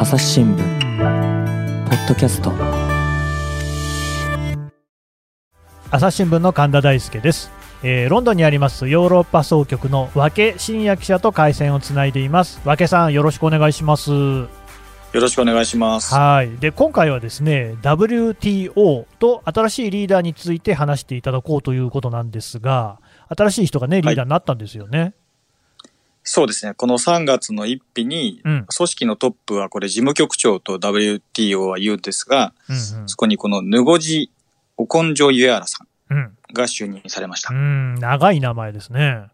朝日新聞ポッドキャスト。朝日新聞の神田大輔です、えーロンドンにありますヨーロッパ総局の和気真也記者と回線をつないでいます。和気さんよろしくお願いします。よろしくお願いします。はい。で今回はですね WTO と新しいリーダーについて話していただこうということなんですが新しい人がねリーダーになったんですよね、そうですね。この3月の1日に、うん。組織のトップはこれ事務局長と WTO は言うんですが、うんそこにこのヌゴジ・オコンジョ・ユエアラさんうん。が就任されました。うん。うん長い名前ですね。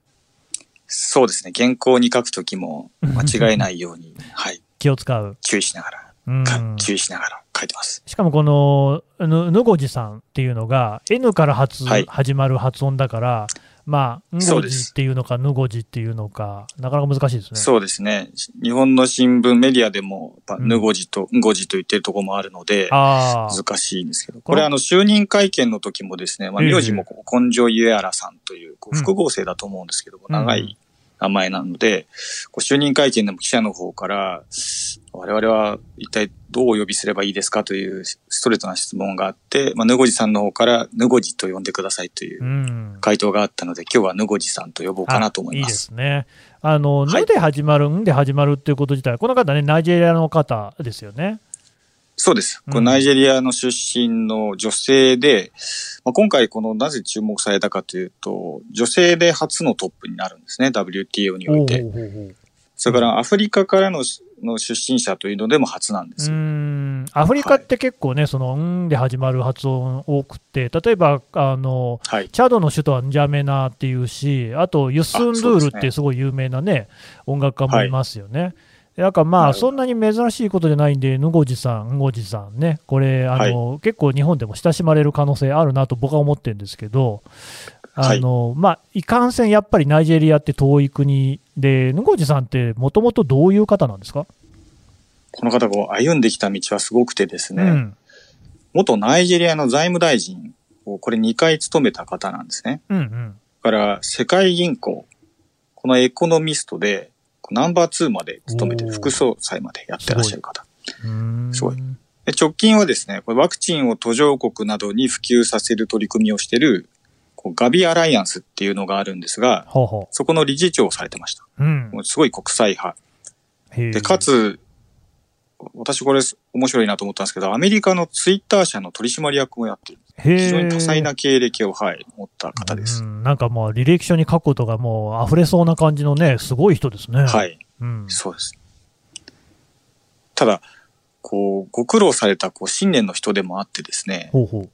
そうですね。原稿に書くときも間違えないように、はい、気を使う、注意しながら、うん。か注意しながら書いてます。しかもこのぬぬごじさんっていうのが N から発、はい。始まる発音だから、まあ、んごじそうです。っていうのか、ぬごじっていうのか、なかなか難しいですね。そうですね。日本の新聞メディアでも、ヌゴジとンゴジと言ってるところもあるので、ああ、難しいんですけど、これあの、就任会見の時もですね、まあ、ええ。名字も根性ユエアラさんという、こううん。複合性だと思うんですけども、うん長い名前なので、こう就任会見でも記者の方から、我々は一体どうお呼びすればいいですかというストレートな質問があって、まあ、ぬごじさんの方から、ぬごじと呼んでくださいといううん回答があったので、今日はぬごじさんと呼ぼうかなと思いいいでます。すね。あの、はいぬで始まる、んで始まるっていうこと自体、この方ね、ナイジェリアの方ですよね。そうです。こうんれナイジェリアの出身の女性で、まあ、今回このなぜ注目されたかというと、女性で初のトップになるんですね、WTO において。ほうほうほうそれからアフリカからのの出身者というのでも初なんでうすアフリカって結構ね、その、んで始まる発音多くて、例えば、あの、はい。チャドの首都はンジャメナっていうし、あとユッスンルールってすごい有名なね、音楽家もいますよね。だからまあ、そんなに珍しいことじゃないんで、ヌゴジさん、ンゴジさんね、これ、あの結構日本でも親しまれる可能性あるなと僕は思ってるんですけど、あのまあ、いかんせんやっぱりナイジェリアって遠い国で、ヌゴジさんってもともとどういう方なんですか、この方が歩んできた道はすごくてですね、うん、元ナイジェリアの財務大臣をこれ2回務めた方なんですね。うん、うん。だから世界銀行、このエコノミストで、ナンバー2まで務めて副総裁までやってらっしゃる方。すごいで直近はですね、これワクチンを途上国などに普及させる取り組みをしている、こうガビアライアンスっていうのがあるんですが、ほうほそこの理事長をされてました。う。うんすごい国際派。で、かつ、私これ面白いなと思ったんですけど、アメリカのツイッター社の取締役もやってる。非常に多彩な経歴を、はい、持った方です。うん、なんかもう履歴書に書くことがもう溢れそうな感じのね、すごい人ですね。。はいい、うん、そうです。ただ、こう、ご苦労されたこう信念の人でもあってですね、ほうほう。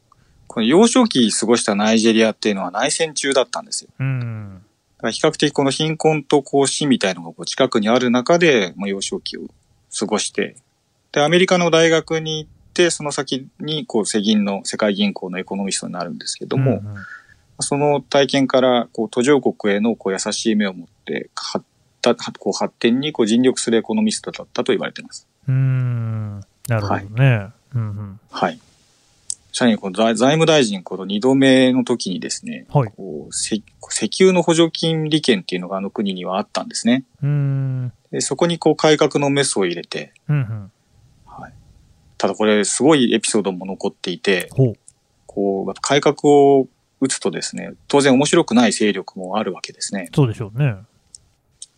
この幼少期過ごしたナイジェリアっていうのは内戦中だったんですよ。うん。だから比較的この貧困とこう死みたいなのがこう近くにある中で、まあ、幼少期を過ごして、で、アメリカの大学に行って、その先にこう世銀の世界銀行のエコノミストになるんですけども、うんうんその体験からこう途上国へのこう優しい目を持って発たこう発展にこう尽力するエコノミストだったと言われています。うーん。なるほどね。うんうん。はい。さらにこの財財務大臣この2度目の時にですね、はい。こう石石油の補助金利権っていうのがあの国にはあったんですね。うーん。でそこにこう改革のメスを入れて、うんうん。はい。ただこれすごいエピソードも残っていて。こう、改革を打つとですね、当然面白くない勢力もあるわけですね。そうでしょうね。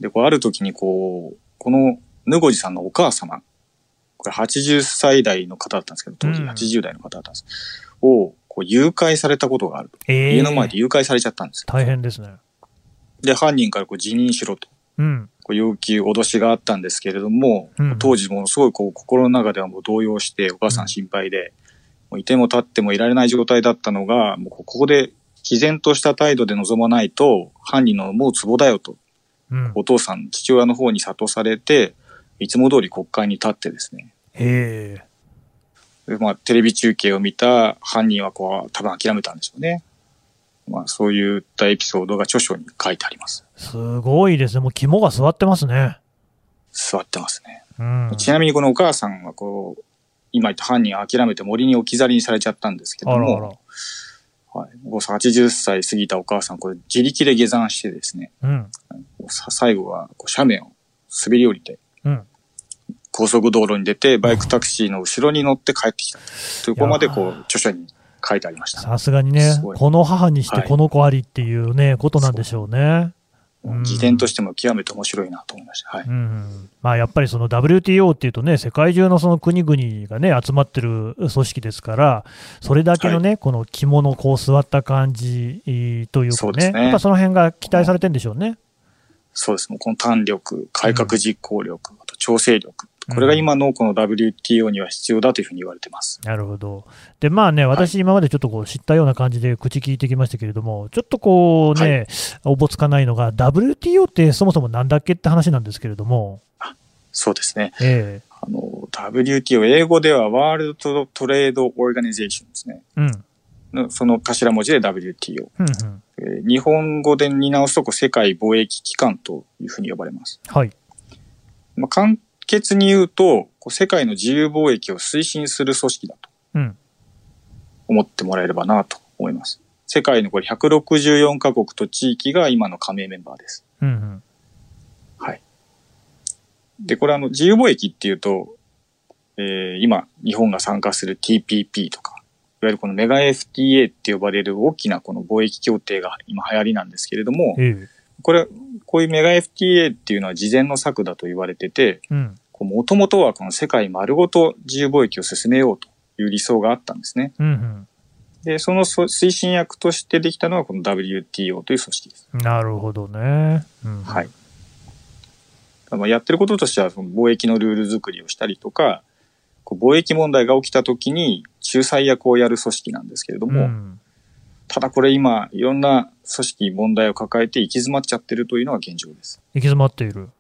で、こうある時にこう、このヌゴジさんのお母様、これ80歳代の方だったんですけど、当時うん80代の方だったんです。を、こう誘拐されたことがあると。ええ家の前で誘拐されちゃったんですよ。大変ですね。で、犯人からこう辞任しろと。うん。こう要求、脅しがあったんですけれども、うん当時ものすごいこう心の中ではもう動揺して、お母さん心配で、もういても立ってもいられない状態だったのが、もうここで毅然とした態度で臨まないと、犯人の思うツボだよと、うん。お父さん、父親の方に諭されて、いつも通り国会に立ってですね、へえ。でまあ、テレビ中継を見た犯人はこう、多分諦めたんでしょうね。まあ、そういったエピソードが著書に書いてあります。すごいですね。もう肝が据わってますね。座ってますね。うん。ちなみにこのお母さんはこう、今言った犯人を諦めて森に置き去りにされちゃったんですけどあらあらも、。はい、もう80歳過ぎたお母さん、これ自力で下山してですね、うん。最後はこう斜面を滑り降りて、うん。高速道路に出て、バイクタクシーの後ろに乗って帰ってきたというこまでこう著書に書いてありました。さすがにねこの母にしてはいこの子ありっていうね、ことなんでしょうね。うん辞典としても極めて面白いなと思いました。はい。うんまあ、やっぱりその WTO っていうとね、世界中のその国々がね、集まってる組織ですから、それだけのね、この肝のこう座った感じえーというかね、ねやっぱその辺が期待されてるんでしょうね。そうです。もうこの胆力、改革実行力、あと調整力。これが今のこの WTO には必要だというふうに言われてます。なるほど。で、まあね、私、今までちょっとこう知ったような感じで口聞いてきましたけれども、ちょっとこうね、おぼつかないのが、WTO ってそもそもなんだっけって話なんですけれども、そうですね。えあの、WTO、英語ではワールドトレードオーガニゼーションですね。えうん、のその頭文字で WTO。うん、うん。えー日本語で見直すとこう世界貿易機関というふうに呼ばれます。はい。まあ、簡潔に言うと、こう世界の自由貿易を推進する組織だとうん、思ってもらえればなと思います。世界のこれ164カ国と地域が今の加盟メンバーです。うん、うん。はい。で、これあの、自由貿易っていうと、えー今、日本が参加する TPP とか、いわゆるこのメガ FTA って呼ばれる大きなこの貿易協定が今流行りなんですけれども、ええこれ、こういうメガ FTA っていうのは事前の策だと言われてて、うん、もともとはこの世界丸ごと自由貿易を進めようという理想があったんですね。うん、で、そのそ推進役としてできたのがこの WTO という組織です。うん。なるほどね。うん、はい。まあやってることとしては、貿易のルール作りをしたりとか、貿易問題が起きた時に仲裁役をやる組織なんですけれども、うんただこれ今、いろんな組織、問題を抱えて行き詰まっちゃってるというのが現状です。行き詰まっている。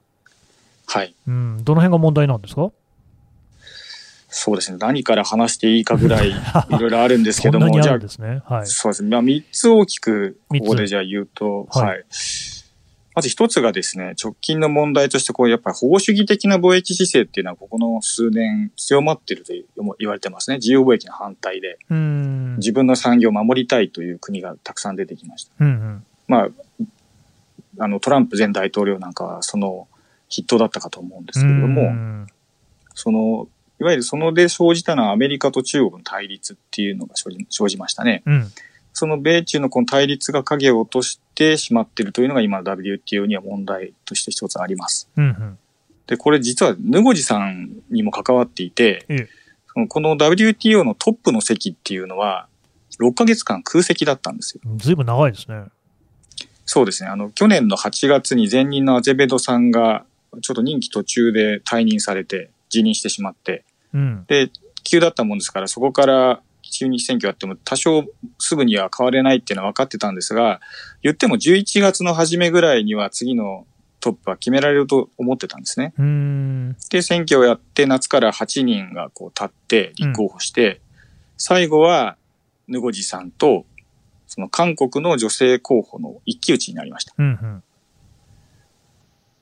はい。うん、どの辺が問題なんですか？そうですね。何から話していいかぐらい いろいろあるんですけども、じゃあ。はい。そうですね。まあ、3つ大きく、ここでじゃあ言うと、はいはい。まず一つがですね、直近の問題として、こう、やっぱり保護主義的な貿易姿勢っていうのは、ここの数年強まっていると言われてますね。自由貿易の反対で、うん、自分の産業を守りたいという国がたくさん出てきました。うん、うん。まあ、あの、トランプ前大統領なんかは、その筆頭だったかと思うんですけれども、うんその、いわゆるそので生じたのはアメリカと中国の対立っていうのが生じ生じましたね。うん、その米中のこの対立が影を落としてしまっているというのが今の WTO には問題として一つあります。うん、うん。で、これ実はヌゴジさんにも関わっていて、ええそのこの WTO のトップの席っていうのは6ヶ月間空席だったんですよ。ずいぶん長いですね。そうですね。あの、去年の8月に前任のアゼベドさんがちょっと任期途中で退任されて辞任してしまって、うん、で、急だったもんですから、そこから中日選挙やっても多少すぐには変われないっていうのは分かってたんですが、言っても11月の初めぐらいには次のトップは決められると思ってたんですね。うん、で、選挙をやって夏から8人がこう立って立候補して、最後はヌゴジさんと、その韓国の女性候補の一騎打ちになりました。うん、うん。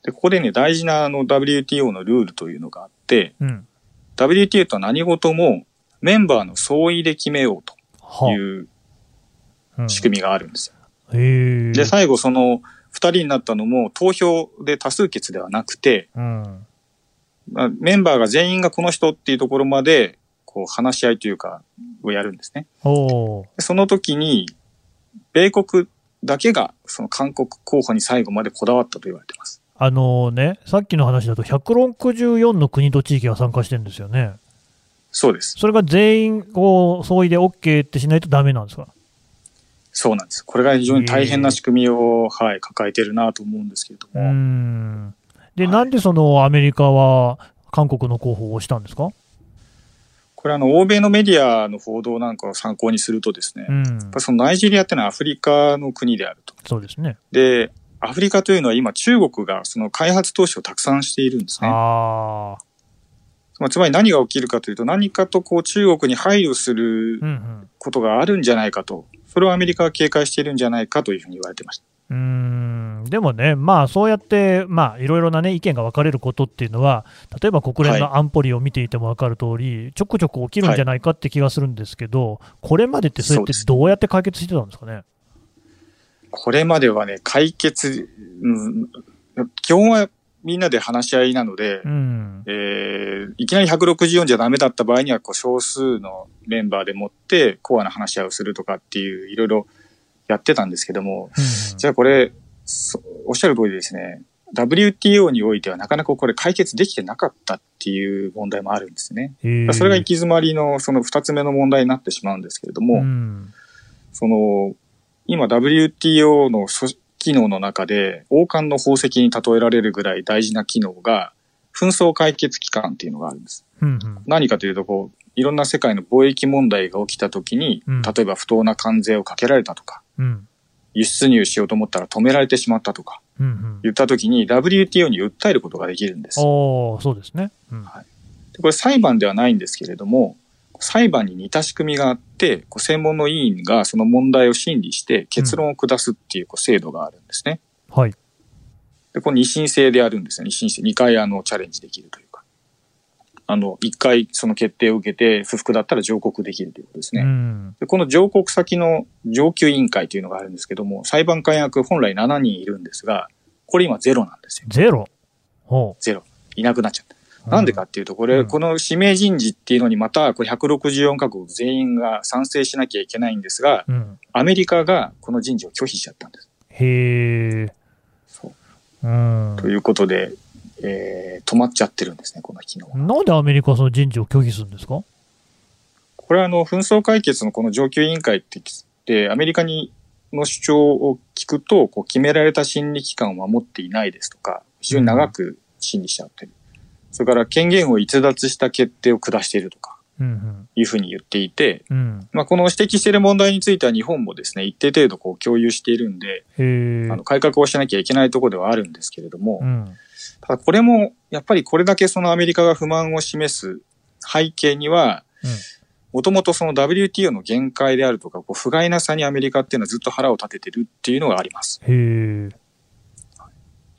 で、ここでね、大事なあの WTO のルールというのがあって、うん。WTO とは何事もメンバーの総意で決めようとはいううん仕組みがあるんですよ。へえ。で、最後その二人になったのも投票で多数決ではなくて、うん。まあメンバーが全員がこの人っていうところまで、こう話し合いというか、をやるんですね。その時に、米国だけがその韓国候補に最後までこだわったと言われてます。あのね、さっきの話だと164の国と地域が参加してるんですよね。そうです。それが全員、こう、総意で OK ってしないとダメなんですか？そうなんです。これが非常に大変な仕組みを、はい、抱えてるなと思うんですけれどうも。ん。で、はいなんでそのアメリカは韓国の候補をしたんですか？これあの、欧米のメディアの報道なんかを参考にするとですね、うんやっぱ。りそのナイジェリアってのはアフリカの国であると。そうですね。で、アフリカというのは今中国がその開発投資をたくさんしているんですね。ああ。まあつまり何が起きるかというと何かとこう中国に配慮する。ことがあるんじゃないかと。それをアメリカは警戒しているんじゃないかというふうに言われてました。うーんでもね、まあ、そうやって、まあ、いろいろな、ね、意見が分かれることっていうのは、例えば国連の安保理を見ていても分かる通り、ちょくちょく起きるんじゃないかって気がするんですけど、これまでってそれってどうやって解決してたんですかね？これまではね、解決、うん、基本はみんなで話し合いなので、うん、えーーいきなり164じゃダメだった場合には、こう、少数のメンバーでもって、コアな話し合いをするとかっていう、いろいろやってたんですけども、じゃあこれ、そおっしゃる通りですね、WTO においてはなかなかこれ解決できてなかったっていう問題もあるんですね。うんそれが行き詰まりのその二つ目の問題になってしまうんですけれども、うん。その、今 WTO の組機能の中で王冠の宝石に例えられるぐらい大事な機能が、紛争解決機関っていうのがあるんです。うんうん何かというと、こう、いろんな世界の貿易問題が起きた時に、うん例えば不当な関税をかけられたとか、うん輸出入しようと思ったら止められてしまったとか、うんうん言った時に WTO に訴えることができるんです。おーそうですね。うんでこれ裁判ではないんですけれども、裁判に似た仕組みがあって、こう専門の委員がその問題を審理して結論を下すっていうこう制度があるんですね。はい。で、これ二審制でやるんですよ。二審制。二回あのチャレンジできるというか。あの、一回その決定を受けて不服だったら上告できるということですね。うんでこの上告先の上級委員会というのがあるんですけども、裁判官役本来7人いるんですが、これ今ゼロなんですよ。ゼロ？ほゼロ。いなくなっちゃった。うなんでかっていうと、これ、うんこの指名人事っていうのにまた、これ164カ国全員が賛成しなきゃいけないんですが、うん。アメリカがこの人事を拒否しちゃったんです。へえ。そう。うん。ということで、えー止まっちゃってるんですね、この機能は。なんでアメリカはその人事を拒否するんですか？これはあの、紛争解決のこの上級委員会って言って、アメリカにの主張を聞くと、こう決められた審理期間を守っていないですとか、非常に長く審理しちゃってる。それから権限を逸脱した決定を下しているとか、うんいうふうに言っていて。まあ、この指摘している問題については日本もですね、一定程度こう共有しているんで、あ。の改革をしなきゃいけないところではあるんですけれども、うん。ただこれもやっぱりこれだけそのアメリカが不満を示す背景には、うんもともとその WTO の限界であるとか、こう不甲斐なさにアメリカっていうのはずっと腹を立ててるっていうのがあります。で、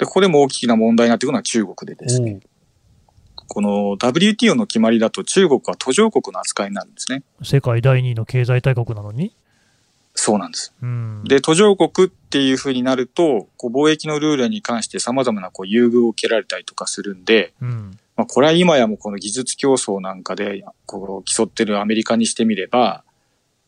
ここでも大きな問題になっていくのは中国でですね、この WTO の決まりだと中国は途上国の扱いになるんですね。世界第2位の経済大国なのに？そうなんです。うん。で、途上国っていうふうになると、こう貿易のルールに関して様々なこう優遇を受けられたりとかするんで、うん。まあ、これは今やもうこの技術競争なんかでこう競ってるアメリカにしてみれば、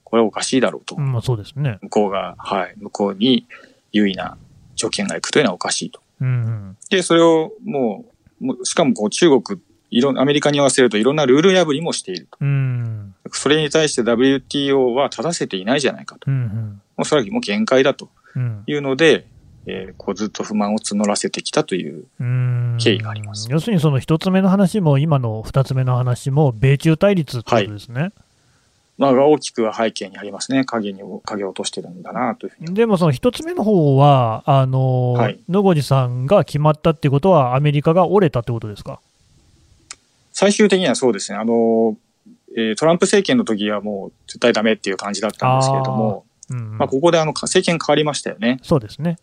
これはおかしいだろうと。うんまあそうですね。向こうが、はい、向こうに優位な条件がいくというのはおかしいと。うんうん。で、それをもう、もうしかもこう中国、いろんアメリカに合わせるといろんなルール破りもしていると。うん。それに対して WTO は正せていないじゃないかと。うんうん。もうそれはもう限界だとうん。いうので、えーこうずっと不満を募らせてきたという。うん経緯があります要するにその一つ目の話も、今の二つ目の話も、米中対立ってことですね。まあ、が大きくは背景にありますね。影に、影を落としてるんだなというふうに。でもその一つ目の方は、あの、はい野越さんが決まったっていうことは、アメリカが折れたってことですか？最終的にはそうですね。あの、えートランプ政権の時はもう絶対ダメっていう感じだったんですけれども、うん、まあ、ここであの、政権変わりましたよね。そうですね。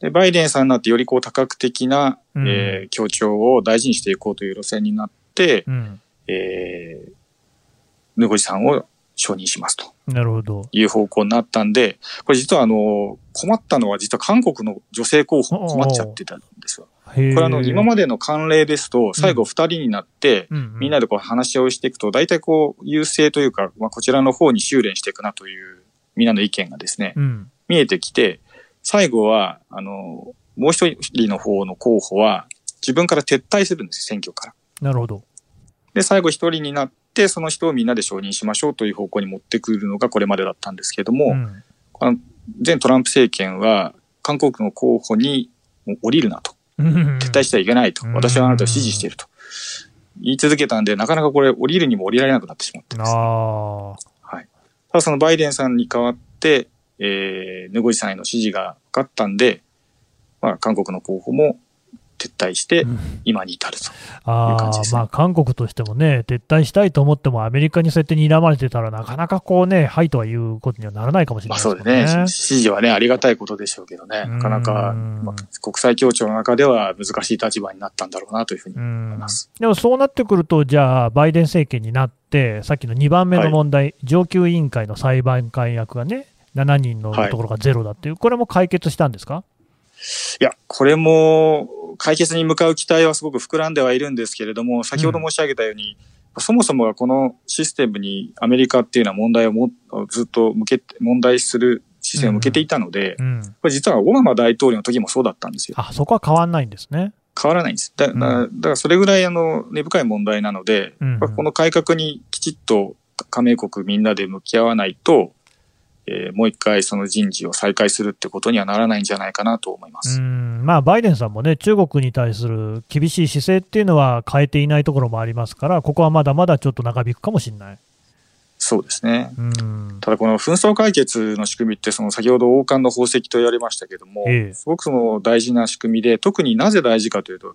で、バイデンさんになってよりこう多角的な、うんえー協調を大事にしていこうという路線になって、うん。えー、ヌゴジさんを承認しますとなるほど。いう方向になったんで、これ実はあの、困ったのは実は韓国の女性候補も困っちゃってたんですよ。へこれあの、今までの慣例ですと、最後二人になって、みんなでこう話し合いをしていくと、大体こう、優勢というか、まあ、こちらの方に修練していくなという、みんなの意見がですね、うん。見えてきて、最後は、あの、もう一人の方の候補は、自分から撤退するんですよ、選挙から。なるほど。で、最後一人になって、その人をみんなで承認しましょうという方向に持ってくるのがこれまでだったんですけれども、うんあの前トランプ政権は、韓国の候補に降りるなと。撤退してはいけないと。うん私はあなたを支持していると。言い続けたんで、なかなかこれ降りるにも降りられなくなってしまってます。あはい。ただそのバイデンさんに代わって、えー、ヌゴジさんへの支持がかかったんで、まあ、韓国の候補も撤退してあ。、今に至ると。あいう感じですねあまあ、韓国としてもね、撤退したいと思っても、アメリカにそうやって睨まれてたらなかなかこうね、はいとはいうことにはならないかもしれまないあそうですね。ね。支持はね、ありがたいことでしょうけどね。なかなか、うんまあ国際協調の中では難しい立場になったんだろうなというふうにうん思います。でもそうなってくると、じゃあ、バイデン政権になって、さっきの2番目の問題、上級委員会の裁判官役がね、7人のところがゼロだっていう、これも解決したんですか？いや、これも、解決に向かう期待はすごく膨らんではいるんですけれども、先ほど申し上げたように、うん、そもそもがこのシステムにアメリカっていうのは問題をもずっと向けて、問題する視線を向けていたので、うんうん、これ実はオバマ大統領の時もそうだったんですよ。あ、そこは変わんないんですね。変わらないんです。だ,、だからそれぐらいあの根深い問題なので、うんうん、この改革にきちっと加盟国みんなで向き合わないと、えー、もう一回その人事を再開するってことにはならないんじゃないかなと思いますまあ、バイデンさんもね、中国に対する厳しい姿勢っていうのは変えていないところもありますから、ここはまだまだちょっと長引くかもしれない。そうですね。ただこの紛争解決の仕組みってその先ほど王冠の宝石と言われましたけども、ええ、すごくその大事な仕組みで特になぜ大事かというと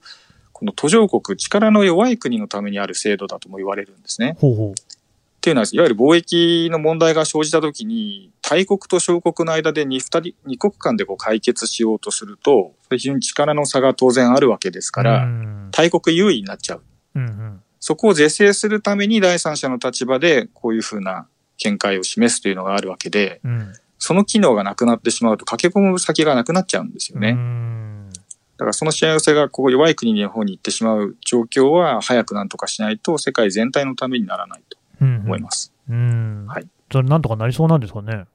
この途上国力の弱い国のためにある制度だとも言われるんですね。ほうほうっていうのは、いわゆる貿易の問題が生じたときに、大国と小国の間で 2, 人2国間でこう解決しようとすると、非常に力の差が当然あるわけですから、大国優位になっちゃう。うんうん。そこを是正するために第三者の立場でこういうふうな見解を示すというのがあるわけで、うん、その機能がなくなってしまうと駆け込む先がなくなっちゃうんですよね。だからその幸せがこう弱い国の方に行ってしまう状況は早くなんとかしないと世界全体のためにならない。と思います。うん、うん、はい。それなんとかなりそうなんですかね。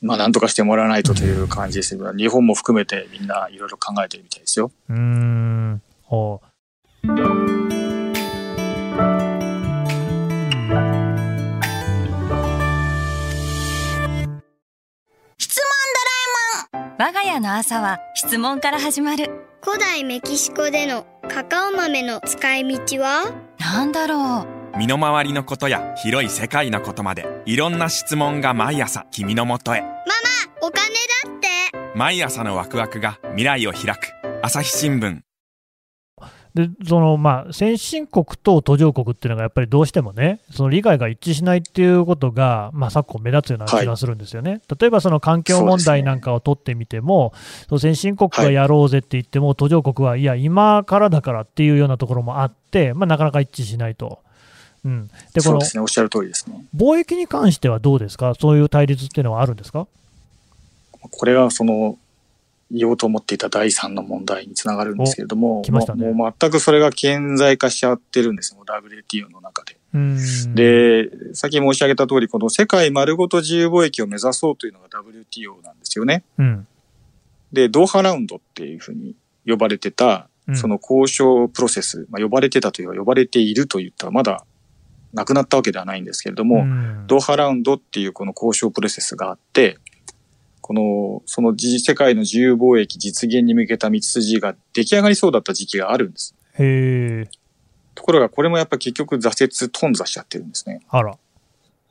まあ、なんとかしてもらわないとという感じですけど、日本も含めてみんないろいろ考えてるみたいですよ。うん。お我が家の朝は質問から始まる古代メキシコでのカカオ豆の使い道は？何だろう身の回りのことや広い世界のことまでいろんな質問が毎朝君のもとへママお金だって毎朝のワクワクが未来を開く朝日新聞でそのまあ、先進国と途上国っていうのがやっぱりどうしてもね、その理解が一致しないっていうことが、まあ、昨今目立つような気がするんですよね。はい、例えばその環境問題なんかを取ってみても、その先進国がやろうぜって言っても、はい、途上国はいや、今からだからっていうようなところもあって、まあ、なかなか一致しないと。うん、でこの、ね、おっしゃる通りですね。貿易に関してはどうですか、そういう対立っていうのはあるんですか？これはその言おうと思っていた第三の問題につながるんですけれども、ね、もう全くそれが顕在化しちゃってるんですよ、WTO の中で。で、さっき申し上げた通り、この世界丸ごと自由貿易を目指そうというのが WTO なんですよね。うん、で、ドーハラウンドっていうふうに呼ばれてた、その交渉プロセス、まあ、呼ばれてたというか呼ばれているといったらまだなくなったわけではないんですけれども、ドーハラウンドっていうこの交渉プロセスがあって、この、その世界の自由貿易実現に向けた道筋が出来上がりそうだった時期があるんです。へえ。ところがこれもやっぱ結局挫折頓挫しちゃってるんですね。あら。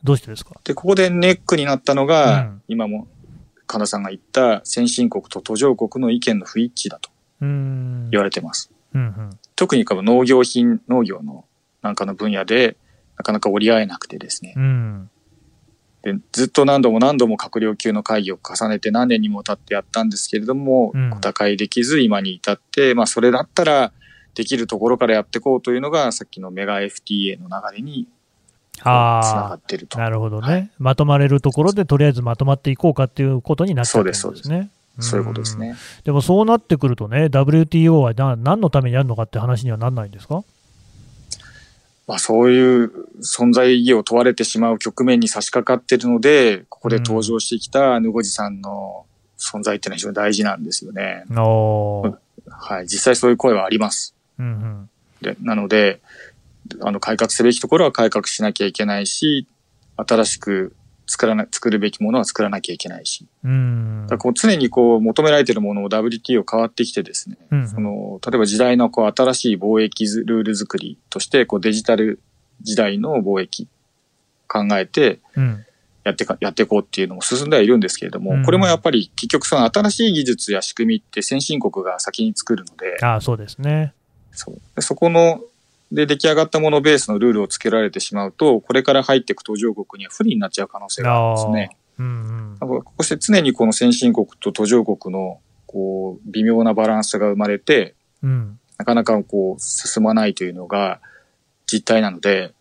どうしてですか？で、ここでネックになったのが、うん、今も神田さんが言った先進国と途上国の意見の不一致だと言われてます。うんうん、特に農業品、農業のなんかの分野でなかなか折り合えなくてですね。うんでずっと何度も何度も閣僚級の会議を重ねて何年にも経ってやったんですけれども、うん、小高いできず今に至って、まあそれだったらできるところからやっていこうというのがさっきのメガ FTA の流れにつながってると。なるほどね、はい、まとまれるところでとりあえずまとまっていこうかっていうことになってるんですね。そうです、そうです。そういうことですね。でもそうなってくるとね、WTO は何のためにやるのかって話にはなんないんですか？まあ、そういう存在意義を問われてしまう局面に差し掛かっているので、ここで登場してきたぬごじさんの存在っていうのは非常に大事なんですよね。はい、実際そういう声はあります。うんうん、でなので、あの改革すべきところは改革しなきゃいけないし、新しく作らな、作るべきものは作らなきゃいけないし。うん。こう常にこう求められているものを WTO 変わってきてですね、うん、その、例えば時代のこう新しい貿易ルール作りとして、こうデジタル時代の貿易考えて、やってか、やっていこうっていうのも進んではいるんですけれども、うん、これもやっぱり結局その新しい技術や仕組みって先進国が先に作るので、ああ、そうですね。そう。そこので、出来上がったものベースのルールをつけられてしまうと、これから入っていく途上国には不利になっちゃう可能性があるんですね。うんうん、こうして常にこの先進国と途上国のこう微妙なバランスが生まれて、うん、なかなかこう進まないというのが実態なので、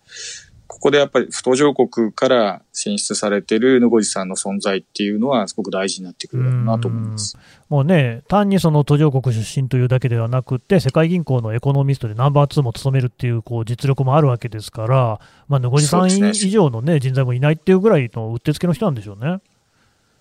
こここでやっぱり不途上国から選出されてるヌゴジさんの存在っていうのはすごく大事になってくるだろうなと思います。もうね、単にその途上国出身というだけではなくて、世界銀行のエコノミストでナンバー2も務めるっていうこう実力もあるわけですから、まあ、ヌゴジさん以上の、ね、人材もいないっていうぐらいのうってつけの人なんでしょうね。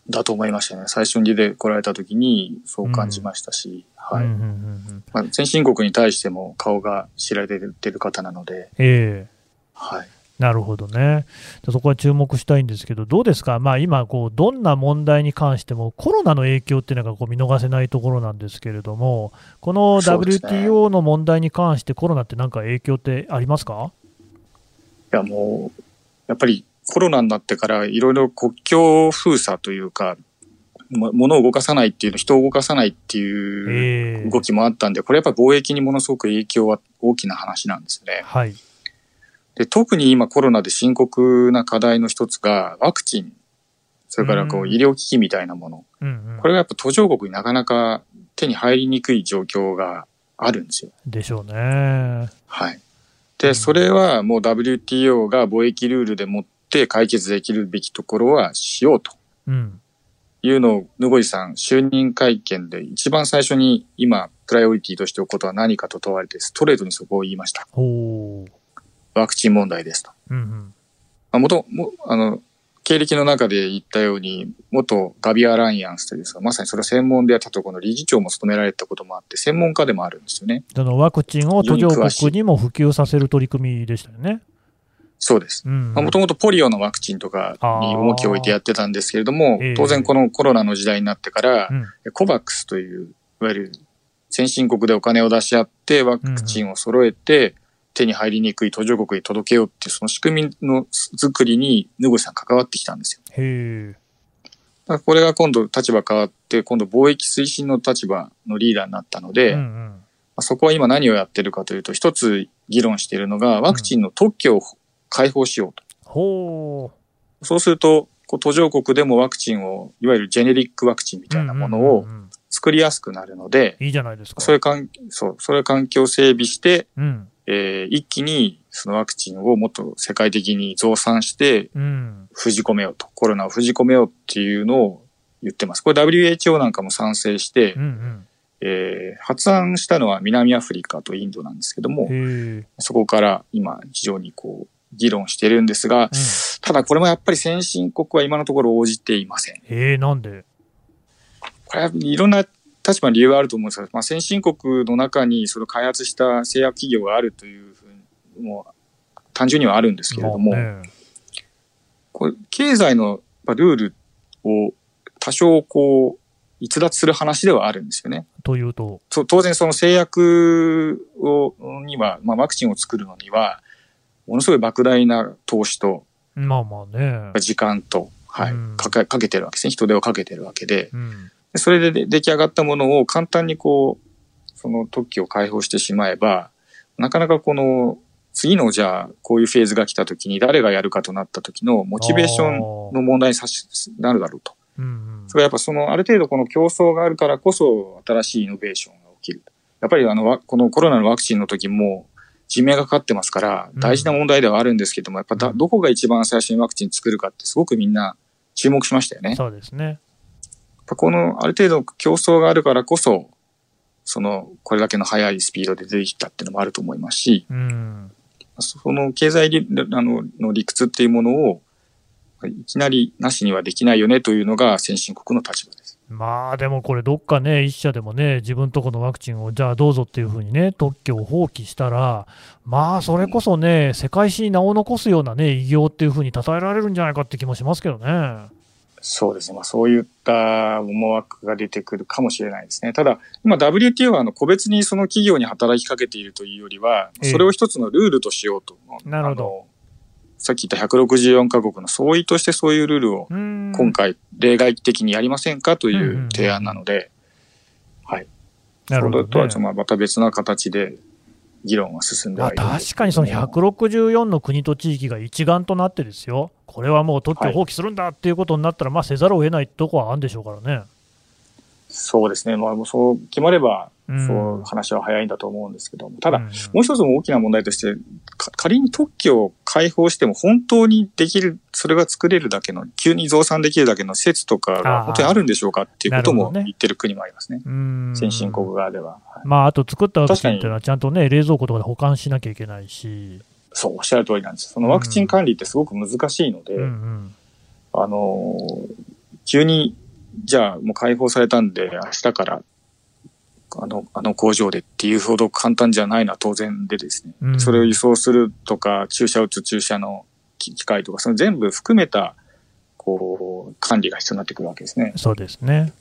だと思いましたね。最初に出てこられた時にそう感じましたし、はい。まあ、先進国に対しても顔が知られてる方なので、ええはい。なるほどね。でそこは注目したいんですけど、どうですか、まあ、今こう、どんな問題に関しても、コロナの影響っていうのがこう見逃せないところなんですけれども、この WTO の問題に関して、コロナってなんか影響ってありますか？いやもう、やっぱりコロナになってからいろいろ国境封鎖というか、も物を動かさないっていうの、人を動かさないっていうええ動きもあったんで、これやっぱり貿易にものすごく影響は大きな話なんですね。はい。で、特に今コロナで深刻な課題の一つがワクチン、それからこううん医療機器みたいなもの。うんうんこれがやっぱ途上国になかなか手に入りにくい状況があるんですよ。でしょうね。はい。うんで、それはもう WTO が貿易ルールでもって解決できるべきところはしようとうん。いうのを、ぬごいさん、就任会見で一番最初に今、プライオリティとしておくことは何かと問われて、ストレートにそこを言いました。ほう。ワクチン問題ですと。うんうん。まあ、元、も、あの、経歴の中で言ったように、元ガビアアライアンスというですか、まさにそれを専門でやったところの理事長も務められたこともあって、専門家でもあるんですよね。そのワクチンを途上国にも普及させる取り組みでしたよね。そうです。うんもともとポリオのワクチンとかに重きを置いてやってたんですけれどもええ、当然このコロナの時代になってからう、んコバックスという、いわゆる先進国でお金を出し合ってワクチンを揃えて手に入りにくい途上国に届けようっていうその仕組みの作りにヌゴシさん関わってきたんですよ。へこれが今度立場変わって、今度貿易推進の立場のリーダーになったので、うんうまん。あそこは今何をやってるかというと、一つ議論しているのがワクチンの特許を開放しようと。ほう。そうすると、こう途上国でもワクチンを、いわゆるジェネリックワクチンみたいなものを作りやすくなるので、いいじゃないですか。そういう環そう、それ環境を整備して、うん。えー一気にそのワクチンをもっと世界的に増産して、うん。封じ込めようと。コロナを封じ込めようっていうのを言ってます。これ WHO なんかも賛成して、うんえー発案したのは南アフリカとインドなんですけども。そこから今非常にこう、議論してるんですが、ただこれもやっぱり先進国は今のところ応じていません。へえ、なんで？これはいろんな立場の理由があると思うんですが、まあ、先進国の中にそれを開発した製薬企業があるというふうにも単純にはあるんですけれども、まあねこれ経済のまあルールを多少こう逸脱する話ではあるんですよね。というと？と当然その製薬をには、まあ、ワクチンを作るのにはものすごい莫大な投資とまあまあね。時間と、はいうんかけかけてるわけですね人手をかけてるわけでうん。でそれでで出来上がったものを簡単にこうその特許を開放してしまえばなかなかこの次のじゃあこういうフェーズが来た時に誰がやるかとなった時のモチベーションの問題にさしなるだろうと。うんうんそれはやっぱそのある程度この競争があるからこそ新しいイノベーションが起きる。やっぱりあのわこのコロナのワクチンの時も人命がかかってますからうん大事な問題ではあるんですけども、やっぱだどこが一番最初にワクチン作るかってすごくみんな注目しましたよね。そうですね。ぱこのある程度競争があるからこそ、そのこれだけの速いスピードで出てきたっていうのもあると思いますし、うん。その経済理あのの理屈っていうものをいきなりなしにはできないよねというのが先進国の立場です。まあでもこれ、どっかね、一社でもね、自分とこのワクチンをじゃあどうぞっていうふうにね、特許を放棄したら、まあそれこそね、世界史に名を残すようなね、偉業っていうふうに称えられるんじゃないかって気もしますけどね。そうですね。まあそういった思惑が出てくるかもしれないですね。ただ、今 WTO はあの個別にその企業に働きかけているというよりは、ええそれを一つのルールとしようと。なるほどさっき言った164カ国の総意としてそういうルールをうん今回例外的にやりませんかという提案なので、はい。なるほど、ねそれとはちょっとまた別な形で議論は進んでいるんです確かにその164の国と地域が一丸となってですよ、これはもう特許を放棄するんだっていうことになったら、まあせざるを得ないとこはあるんでしょうからね。そうですね。まあもうそう決まれば、うんそう話は早いんだと思うんですけども、ただ、うんもう一つの大きな問題として、か仮に特許を開放しても本当にできる、それが作れるだけの、急に増産できるだけの施設とかが本当にあるんでしょうかっていうことも言ってる国もありますね。ね先進国側では。はい、まあ、あと作ったワクチンっていうのはちゃんとね、冷蔵庫とかで保管しなきゃいけないし。そう、おっしゃる通りなんです。そのワクチン管理ってすごく難しいので、うんうん、あの、急に、じゃあもう解放されたんで、明日からあの、あの工場でっていうほど簡単じゃないのは当然でですね、うん、それを輸送するとか、注射打つ注射の機械とか、その全部含めた、こう、管理が必要になってくるわけですね。そうですね。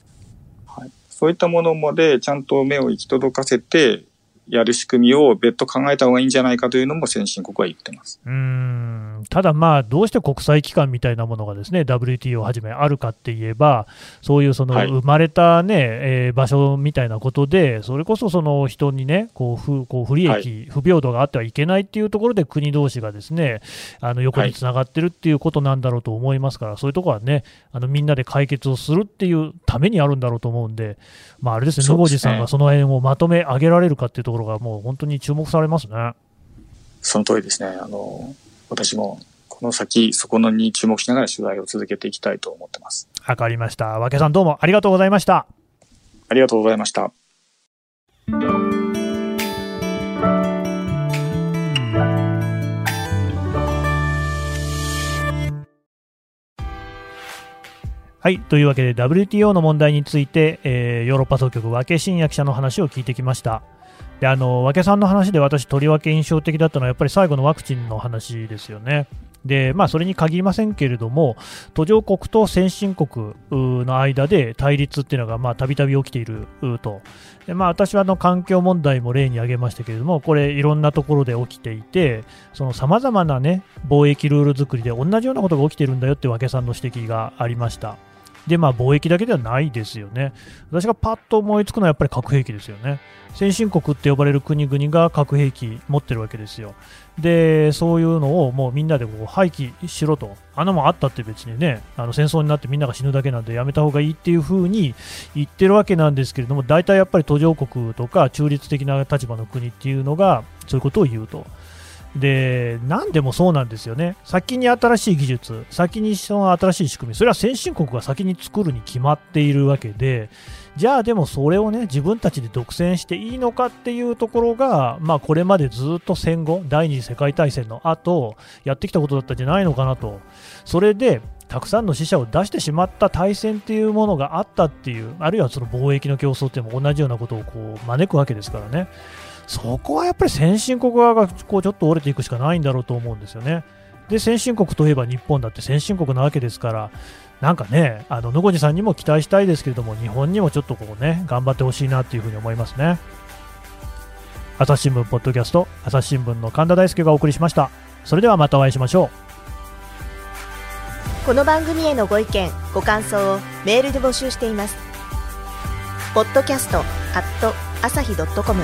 はい。そういったものまでちゃんと目を行き届かせて、やる仕組みを別途考えた方がいいんじゃないかというのも先進国は言ってます。うん。ただ、まあ、どうして国際機関みたいなものがですね WTO をはじめあるかって言えば、そういうその生まれたね、はい、えー、場所みたいなことで、それこそその人にね、こう不こう不利益、はい、不平等があってはいけないっていうところで、国同士がですねあの横につながってるっていうことなんだろうと思いますから、そういうところはね、あのみんなで解決をするっていうためにあるんだろうと思うんで、まあ、あれですね、野越さんがその辺をまとめ上げられるかっていうところが、もう本当に注目されますね。その通りですね。あの、私もこの先、そこのに注目しながら取材を続けていきたいと思ってます。わかりました。和気さんどうもありがとうございました。ありがとうございました。はい。というわけで WTO の問題について、えー、ヨーロッパ総局和気真也記者の話を聞いてきました。であの和気さんの話で私、とりわけ印象的だったのはやっぱり最後のワクチンの話ですよね。でまあ、それに限りませんけれども、途上国と先進国の間で対立っていうのがたびたび起きていると、でまあ、私はあの環境問題も例に挙げましたけれども、これ、いろんなところで起きていて、さまざまな、ね、貿易ルール作りで同じようなことが起きているんだよって和気さんの指摘がありました。で、まあ、貿易だけではないですよね。私がパッと思いつくのはやっぱり核兵器ですよね。先進国って呼ばれる国々が核兵器持ってるわけですよ。で、そういうのをもうみんなでこう廃棄しろと。あのもあったって別にね、あの戦争になってみんなが死ぬだけなんでやめた方がいいっていうふうに言ってるわけなんですけれども、大体やっぱり途上国とか中立的な立場の国っていうのがそういうことを言うと。で、何でもそうなんですよね。先に新しい技術、先にその新しい仕組み、それは先進国が先に作るに決まっているわけで、じゃあでもそれをね、自分たちで独占していいのかっていうところが、まあこれまでずっと戦後、第二次世界大戦の後、やってきたことだったんじゃないのかなと。それで、たくさんの死者を出してしまった大戦っていうものがあったっていう、あるいはその貿易の競争っていうのも同じようなことをこう招くわけですからね。そこはやっぱり先進国側がこうちょっと折れていくしかないんだろうと思うんですよね。で、先進国といえば日本だって先進国なわけですから、なんかね、あの野越さんにも期待したいですけれども、日本にもちょっとこうね、頑張ってほしいなっていうふうに思いますね。朝日新聞ポッドキャスト、朝日新聞の神田大輔がお送りしました。それではまたお会いしましょう。この番組へのご意見、ご感想をメールで募集しています。ポッドキャストアット朝日ドットコム